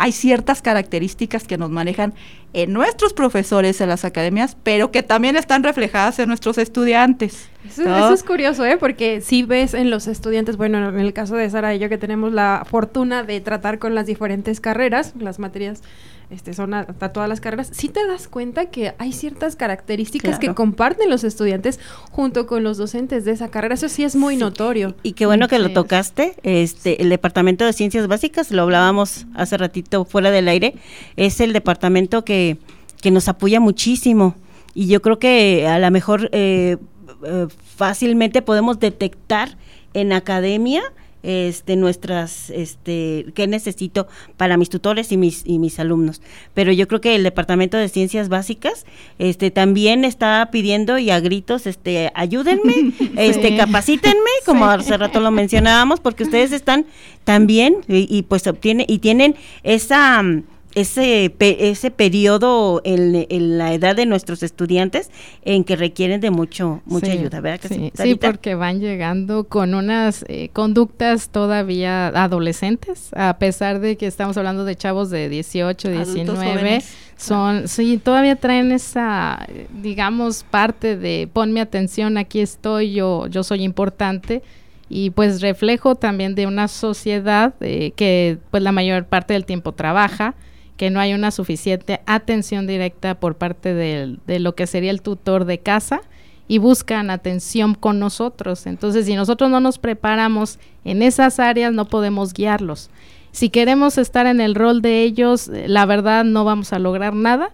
Hay ciertas características que nos manejan en nuestros profesores en las academias, pero que también están reflejadas en nuestros estudiantes. Eso, es curioso, ¿eh? Porque si ves en los estudiantes, bueno, en el caso de Sara y yo que tenemos la fortuna de tratar con las diferentes carreras, las materias este, son hasta todas las carreras, sí te das cuenta que hay ciertas características que comparten los estudiantes junto con los docentes de esa carrera. Eso sí es muy notorio. Y qué bueno que lo tocaste. Este, el Departamento de Ciencias Básicas, lo hablábamos hace ratito fuera del aire, es el departamento que, que nos apoya muchísimo. Y yo creo que a lo mejor eh, eh, fácilmente podemos detectar en academia este nuestras este qué necesito para mis tutores y mis y mis alumnos. Pero yo creo que el departamento de ciencias básicas este también está pidiendo y a gritos este ayúdenme este capacítenme como hace rato lo mencionábamos porque ustedes están también y, y pues obtienen y tienen esa ese, ese periodo en, la edad de nuestros estudiantes en que requieren de mucho mucha ayuda, ¿verdad? sí, sí, porque van llegando con unas eh, conductas todavía adolescentes, a pesar de que estamos hablando de chavos de 18, 19, son, sí, todavía traen esa, digamos, parte de ponme atención, aquí estoy, yo, yo soy importante y pues reflejo también de una sociedad eh, que pues la mayor parte del tiempo trabaja, que no hay una suficiente atención directa por parte de, lo que sería el tutor de casa y buscan atención con nosotros. Entonces, si nosotros no nos preparamos en esas áreas, no podemos guiarlos. Si queremos estar en el rol de ellos, la verdad no vamos a lograr nada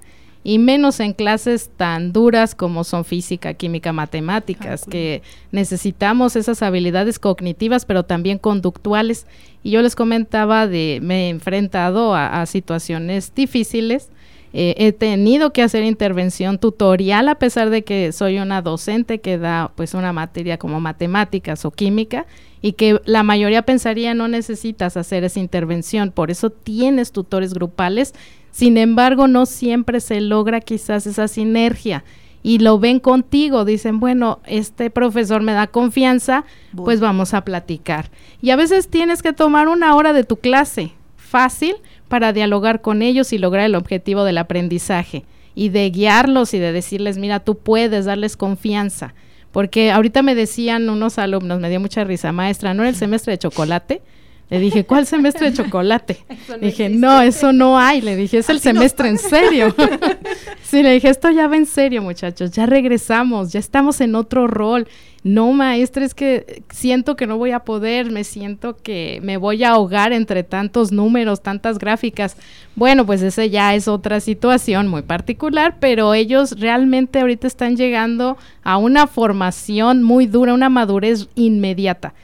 y menos en clases tan duras como son física, química, matemáticas, que necesitamos esas habilidades cognitivas, pero también conductuales. Y yo les comentaba de, me he enfrentado a, situaciones difíciles, eh, he tenido que hacer intervención tutorial a pesar de que soy una docente que da pues una materia como matemáticas o química y que la mayoría pensaría no necesitas hacer esa intervención, por eso tienes tutores grupales sin embargo, no siempre se logra quizás esa sinergia y lo ven contigo, dicen, bueno, este profesor me da confianza, pues vamos a platicar. Y a veces tienes que tomar una hora de tu clase fácil para dialogar con ellos y lograr el objetivo del aprendizaje y de guiarlos y de decirles, mira, tú puedes darles confianza. Porque ahorita me decían unos alumnos, me dio mucha risa, maestra, ¿no era el semestre de chocolate? Le dije, ¿cuál semestre de chocolate? dije, no, eso no hay. Le dije, es el semestre en serio. sí, le dije, esto ya va en serio, muchachos. Ya regresamos, ya estamos en otro rol. No, maestra, es que siento que no voy a poder, me siento que me voy a ahogar entre tantos números, tantas gráficas. Bueno, pues ese ya es otra situación muy particular, pero ellos realmente ahorita están llegando a una formación muy dura, una madurez inmediata.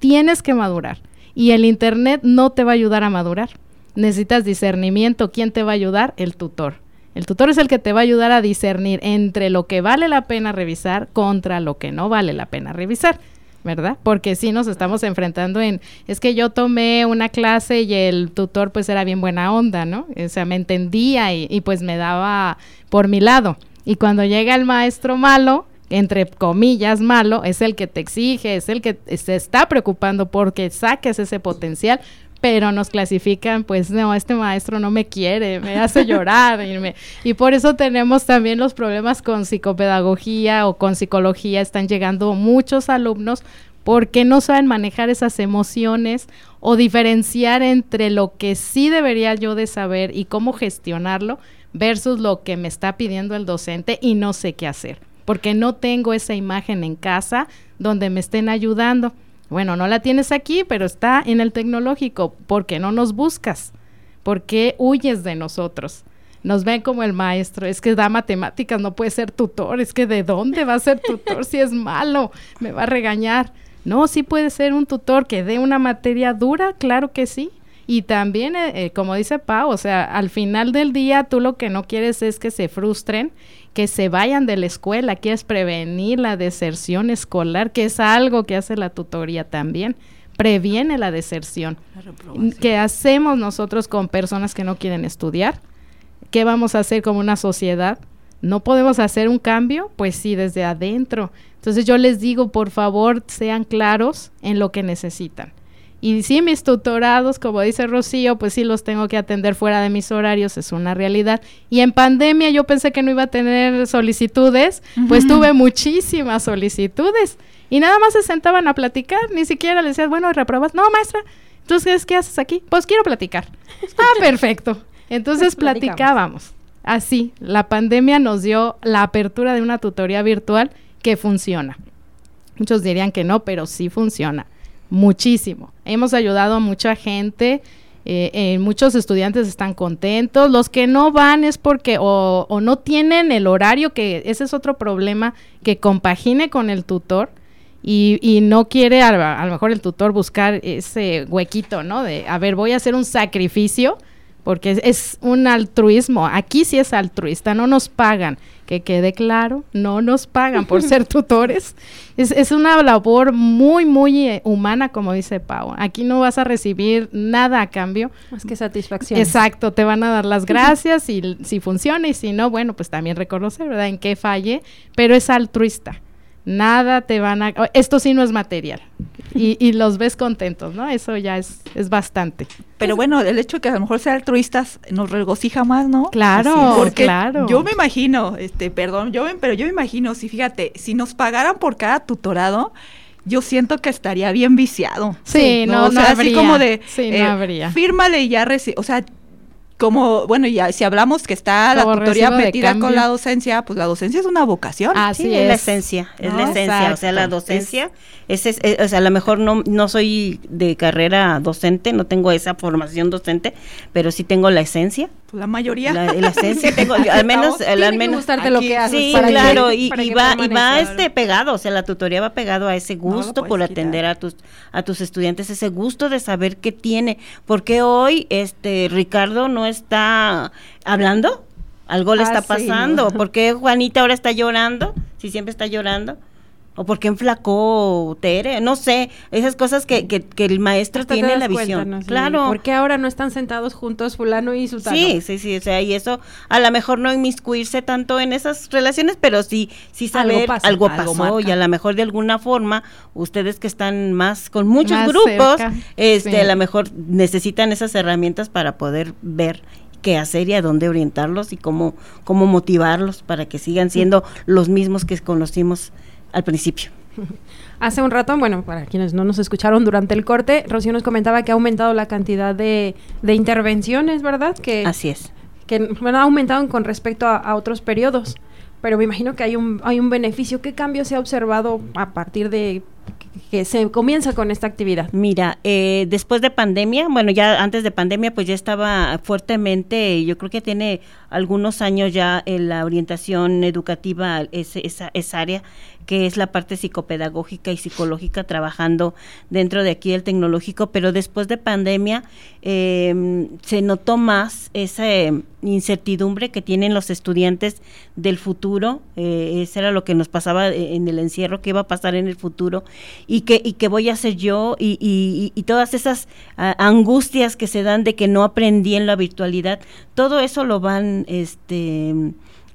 Tienes que madurar y el Internet no te va a ayudar a madurar. Necesitas discernimiento. ¿Quién te va a ayudar? El tutor. El tutor es el que te va a ayudar a discernir entre lo que vale la pena revisar contra lo que no vale la pena revisar. ¿verdad? Porque si nos estamos enfrentando en, es que yo tomé una clase y el tutor pues era bien buena onda, ¿no? O sea, me entendía y, y pues me daba por mi lado. Y cuando llega el maestro malo, entre comillas, malo, es el que te exige, es el que se está preocupando porque saques ese potencial, pero nos clasifican, pues no, este maestro no me quiere, me hace llorar. y, y, por eso tenemos también los problemas con psicopedagogía o con psicología. Están llegando muchos alumnos porque no saben manejar esas emociones o diferenciar entre lo que sí debería yo de saber y cómo gestionarlo versus lo que me está pidiendo el docente y no sé qué hacer porque no tengo esa imagen en casa donde me estén ayudando. Bueno, no la tienes aquí, pero está en el tecnológico. ¿Por qué no nos buscas? ¿Por qué huyes de nosotros? Nos ven como el maestro, es que da matemáticas, no puede ser tutor, es que de dónde va a ser tutor si es malo, me va a regañar. No, sí puede ser un tutor que dé una materia dura, claro que sí. Y también, eh, eh, como dice Pau, o sea, al final del día tú lo que no quieres es que se frustren que se vayan de la escuela, quieres prevenir la deserción escolar, que es algo que hace la tutoría también previene la deserción. ¿Qué hacemos nosotros con personas que no quieren estudiar? ¿Qué vamos a hacer como una sociedad? ¿No podemos hacer un cambio? Pues sí, desde adentro. Entonces yo les digo, por favor, sean claros en lo que necesitan. Y sí, mis tutorados, como dice Rocío, pues sí los tengo que atender fuera de mis horarios, es una realidad. Y en pandemia yo pensé que no iba a tener solicitudes, pues tuve muchísimas solicitudes. Y nada más se sentaban a platicar, ni siquiera le decías, bueno, reprobas. No, maestra, entonces, ¿qué haces aquí? Pues quiero platicar. ah, perfecto. Entonces platicábamos. Así, la pandemia nos dio la apertura de una tutoría virtual que funciona. Muchos dirían que no, pero sí funciona muchísimo. Hemos ayudado a mucha gente. Eh, eh, muchos estudiantes están contentos. Los que no van es porque o, no tienen el horario, que ese es otro problema, que compagine con el tutor. Y, y no quiere a, a, lo mejor el tutor buscar ese huequito, ¿no? De, a ver, voy a hacer un sacrificio porque es, un altruismo. Aquí sí es altruista, no nos pagan. Que quede claro, no nos pagan por ser tutores. Es, es una labor muy, muy eh, humana, como dice Pau. Aquí no vas a recibir nada a cambio. Más que satisfacción. Exacto, te van a dar las gracias y si funciona y si no, bueno, pues también reconocer, ¿verdad? En qué falle, pero es altruista nada te van a... Esto sí no es material. Y, los ves contentos, ¿no? Eso ya es, es bastante. Pero bueno, el hecho de que a lo mejor sean altruistas nos regocija más, ¿no? Claro, porque claro. Yo me imagino, este, perdón, yo pero yo me imagino, si fíjate, si nos pagaran por cada tutorado, yo siento que estaría bien viciado. Sí, no, o sea, así como de, sí, no eh, habría. fírmale y ya recibe, o sea, como, bueno, ya si hablamos que está la tutoría metida con la docencia, pues la docencia es una vocación. Así es. la esencia, es la esencia, o sea, la docencia, es, es, o sea, a lo mejor no, no soy de carrera docente, no tengo esa formación docente, pero sí tengo la esencia. Pues la mayoría. La, tengo, al menos, al menos. gustarte lo que haces. Sí, claro, y, va, y va este pegado, o sea, la tutoría va pegado a ese gusto por atender a tus, a tus estudiantes, ese gusto de saber qué tiene, porque hoy, este, Ricardo no está hablando, algo le ah, está pasando, porque Juanita ahora está llorando, si siempre está llorando o por qué enflacó Tere, no sé, esas cosas que, que, el maestro tiene la visión. Claro. ¿Por qué ahora no están sentados juntos fulano y sultano? Sí, sí, sí, o sea, y eso a lo mejor no inmiscuirse tanto en esas relaciones, pero sí, sí saber algo, pasó y a lo mejor de alguna forma ustedes que están más con muchos grupos, este, a lo mejor necesitan esas herramientas para poder ver qué hacer y a dónde orientarlos y cómo, cómo motivarlos para que sigan siendo los mismos que conocimos al principio. Hace un rato, bueno, para quienes no nos escucharon durante el corte, Rocío nos comentaba que ha aumentado la cantidad de, de intervenciones, ¿verdad? Que, Así es. Que bueno, ha aumentado con respecto a, otros periodos, pero me imagino que hay un, hay un beneficio. ¿Qué cambio se ha observado a partir de que se comienza con esta actividad? Mira, eh, después de pandemia, bueno, ya antes de pandemia, pues ya estaba fuertemente, yo creo que tiene algunos años ya en la orientación educativa, esa, esa área que es la parte psicopedagógica y psicológica trabajando dentro de aquí el tecnológico, pero después de pandemia em, se notó más esa incertidumbre que tienen los estudiantes del futuro, eh, eso era lo que nos pasaba en el encierro, qué iba a pasar en el futuro y qué, y qué voy a hacer yo y, y, todas esas angustias que se dan de que no aprendí en la virtualidad, todo eso lo van este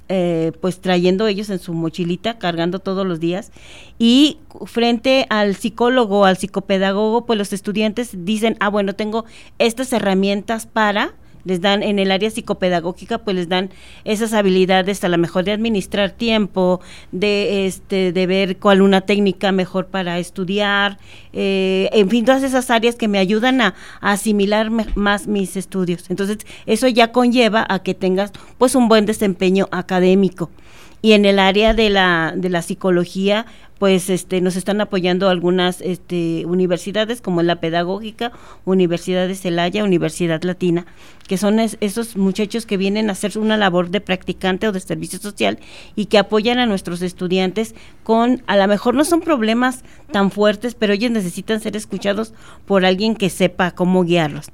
eh, pues trayendo ellos en su mochilita, cargando todos los días. Y frente al psicólogo, al psicopedagogo, pues los estudiantes dicen, ah, bueno, tengo estas herramientas para les dan en el área psicopedagógica pues les dan esas habilidades a lo mejor de administrar tiempo de este de ver cuál una técnica mejor para estudiar eh, en fin todas esas áreas que me ayudan a, asimilar más mis estudios. Entonces eso ya conlleva a que tengas pues un buen desempeño académico. Y en el área de la, de la psicología, pues este, nos están apoyando algunas este, universidades como la Pedagógica, Universidad de Celaya, Universidad Latina, que son esos muchachos que vienen a hacer una labor de practicante o de servicio social y que apoyan a nuestros estudiantes con, a lo mejor no son problemas tan fuertes, pero ellos necesitan ser escuchados por alguien que sepa cómo guiarlos.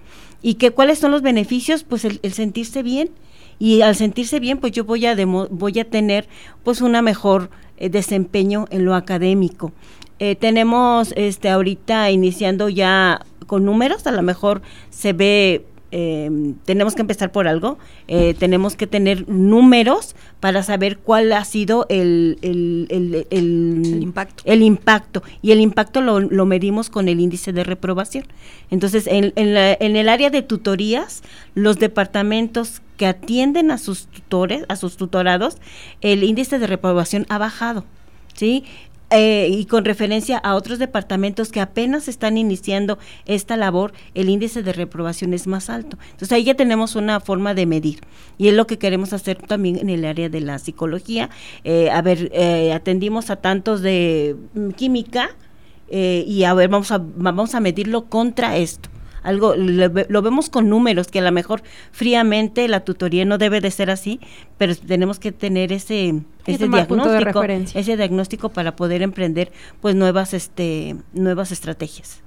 ¿Y que cuáles son los beneficios? Pues el sentirse bien, y al sentirse bien pues yo voy a voy a tener pues una mejor eh, desempeño en lo académico eh, tenemos este ahorita iniciando ya con números a lo mejor se ve Em, tenemos que empezar por algo, eh, tenemos que tener números para saber cuál ha sido el, el, impacto. el impacto. Y el impacto lo, medimos con el índice de reprobación. Entonces, en, en el área de tutorías, los departamentos que atienden a sus tutores, a sus tutorados, el índice de reprobación ha bajado. ¿sí? Eh, y con referencia a otros departamentos que apenas están iniciando esta labor, el índice de reprobación es más alto. Entonces ahí ya tenemos una forma de medir y es lo que queremos hacer también en el área de la psicología. Eh, a ver, eh, atendimos a tantos de mm, química y a ver, vamos vamos a medirlo contra esto algo lo, vemos con números que a lo mejor fríamente la tutoría no debe de ser así pero tenemos que tener ese ese diagnóstico ese diagnóstico para poder emprender pues nuevas este nuevas estrategias.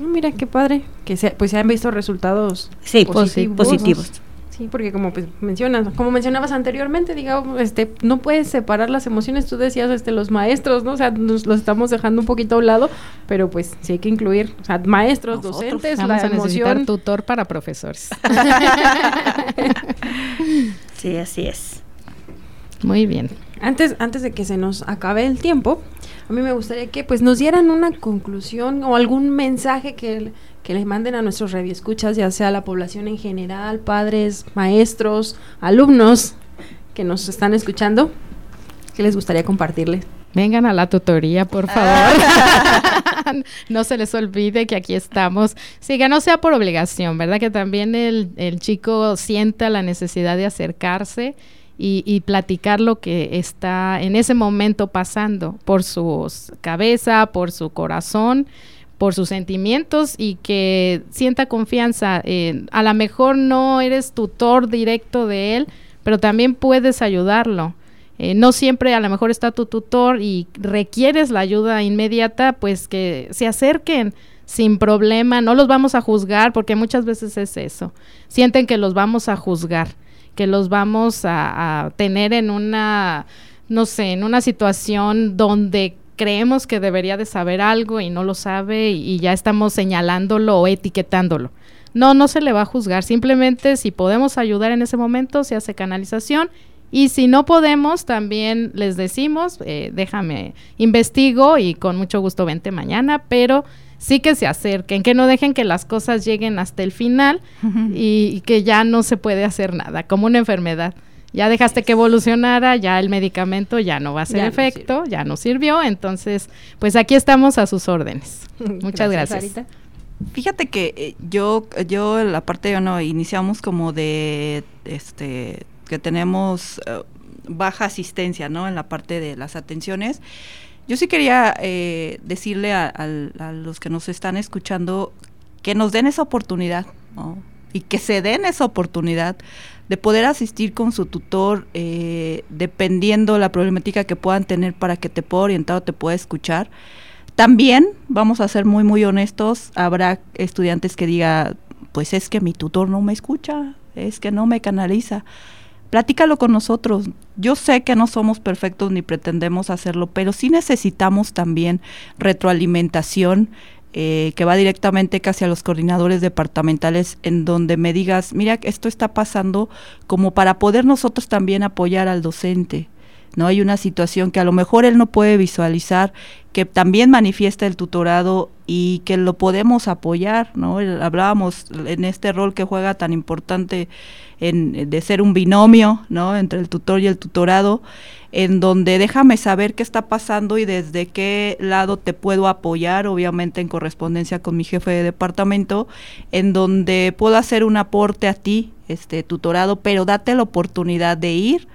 Ah, mira qué padre que se, pues se han visto resultados sí, positivos Sí, porque como pues mencionas, como mencionabas anteriormente, digamos, este, no puedes separar las emociones, tú decías, este, los maestros, ¿no? O sea, nos los estamos dejando un poquito a un lado, pero pues sí hay que incluir, o sea, maestros, docentes, Vamos a necesitar tutor para profesores. sí, así es. Muy bien. Antes, antes de que se nos acabe el tiempo, a mí me gustaría que pues nos dieran una conclusión o algún mensaje que que les manden a nuestros radioescuchas, ya sea la población en general, padres, maestros, alumnos que nos están escuchando, ¿qué les gustaría compartirles? Vengan a la tutoría, por favor. no se les olvide que aquí estamos. Sí, que no sea por obligación, ¿verdad? Que también el, el chico sienta la necesidad de acercarse y, platicar lo que está en ese momento pasando por su cabeza, por su corazón por sus sentimientos y que sienta confianza. a lo mejor no eres tutor directo de él, pero también puedes ayudarlo. Eh, no siempre a lo mejor está tu tutor y requieres la ayuda inmediata, pues que se acerquen sin problema, no los vamos a juzgar porque muchas veces es eso, sienten que los vamos a juzgar, que los vamos a, tener en una, no sé, en una situación donde creemos que debería de saber algo y no lo sabe y, y ya estamos señalándolo o etiquetándolo. No, no se le va a juzgar, simplemente si podemos ayudar en ese momento se hace canalización y si no podemos, también les decimos, eh, déjame, investigo y con mucho gusto vente mañana, pero sí que se acerquen, que no dejen que las cosas lleguen hasta el final y, que ya no se puede hacer nada, como una enfermedad. Ya dejaste que evolucionara, ya el medicamento ya no va a hacer efecto, ya no sirvió, entonces, pues aquí estamos a sus órdenes. Muchas gracias. Fíjate que eh, yo, yo la parte yo no iniciamos como de este que tenemos eh, baja asistencia, ¿no? En la parte de las atenciones. Yo sí quería eh, decirle a, los que nos están escuchando que nos den esa oportunidad, ¿no? Y que se den esa oportunidad de poder asistir con su tutor eh, dependiendo la problemática que puedan tener para que te pueda orientar o te pueda escuchar. También, vamos a ser muy, muy honestos, habrá estudiantes que digan, pues es que mi tutor no me escucha, es que no me canaliza platícalo con nosotros. Yo sé que no somos perfectos ni pretendemos hacerlo, pero sí necesitamos también retroalimentación eh, que va directamente casi a los coordinadores departamentales en donde me digas, mira, esto está pasando como para poder nosotros también apoyar al docente. ¿No? Hay una situación que a lo mejor él no puede visualizar, que también manifiesta el tutorado y que lo podemos apoyar, ¿no? Hablábamos en este rol que juega tan importante en, de ser un binomio, ¿no? Entre el tutor y el tutorado, en donde déjame saber qué está pasando y desde qué lado te puedo apoyar, obviamente en correspondencia con mi jefe de departamento, en donde puedo hacer un aporte a ti, este tutorado, pero date la oportunidad de ir,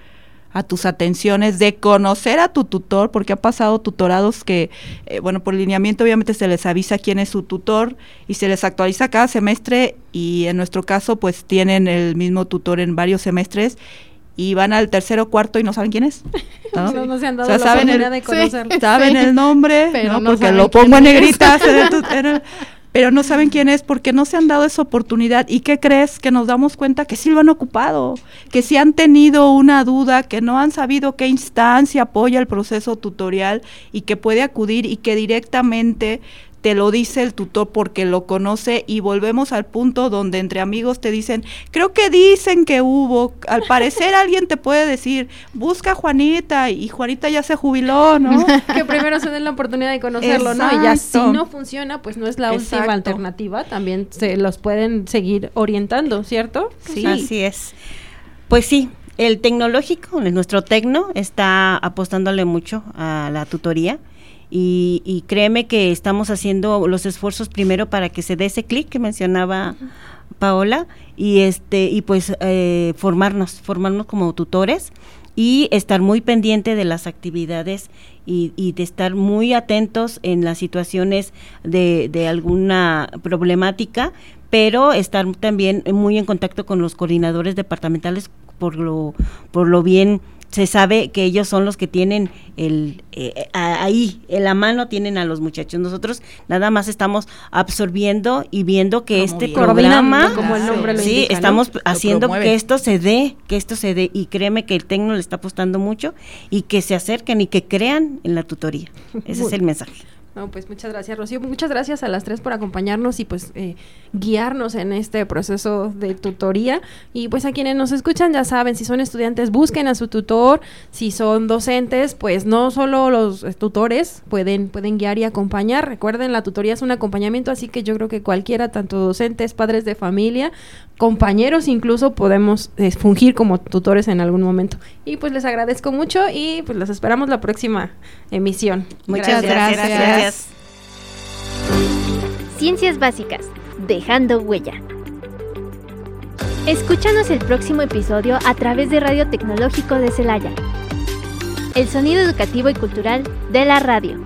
a tus atenciones, de conocer a tu tutor, porque ha pasado tutorados que, eh, bueno, por lineamiento obviamente se les avisa quién es su tutor y se les actualiza cada semestre y en nuestro caso pues tienen el mismo tutor en varios semestres y van al tercero o cuarto y no saben quién es. No, no, se han dado la saben el, de conocerlo. saben el nombre, Pero ¿no? porque lo pongo en negrita. pero no saben quién es porque no se han dado esa oportunidad. ¿Y qué crees? Que nos damos cuenta que sí lo han ocupado, que si han tenido una duda, que no han sabido qué instancia apoya el proceso tutorial y que puede acudir y que directamente te lo dice el tutor porque lo conoce y volvemos al punto donde entre amigos te dicen, creo que dicen que hubo, al parecer alguien te puede decir, busca a Juanita y Juanita ya se jubiló, ¿no? que primero se den la oportunidad de conocerlo, ¿no? Y ya si no funciona, pues no es la última alternativa, también se los pueden seguir orientando, ¿cierto? Sí, así es. Pues sí, el tecnológico, nuestro tecno, está apostándole mucho a la tutoría y, créeme que estamos haciendo los esfuerzos primero para que se dé ese clic que mencionaba Paola y este y pues eh, formarnos formarnos como tutores y estar muy pendiente de las actividades y, y, de estar muy atentos en las situaciones de, de alguna problemática, pero estar también muy en contacto con los coordinadores departamentales por lo, por lo bien se sabe que ellos son los que tienen el eh, ahí en la mano tienen a los muchachos. Nosotros nada más estamos absorbiendo y viendo que este programa como el nombre sí estamos haciendo que esto se dé que esto se dé. Y créeme que el tecno le está apostando mucho y que se acerquen y que crean en la tutoría. Ese es el mensaje no, pues muchas gracias, Rocío. Muchas gracias a las tres por acompañarnos y pues eh, guiarnos en este proceso de tutoría. Y pues a quienes nos escuchan ya saben, si son estudiantes, busquen a su tutor. Si son docentes, pues no solo los tutores pueden, pueden guiar y acompañar. Recuerden, la tutoría es un acompañamiento, así que yo creo que cualquiera, tanto docentes, padres de familia, compañeros incluso, podemos eh, fungir como tutores en algún momento. Y pues les agradezco mucho y pues los esperamos la próxima emisión. Muchas Ciencias Básicas, dejando huella. Escúchanos el próximo episodio a través de Radio Tecnológico de Celaya. El sonido educativo y cultural de la radio.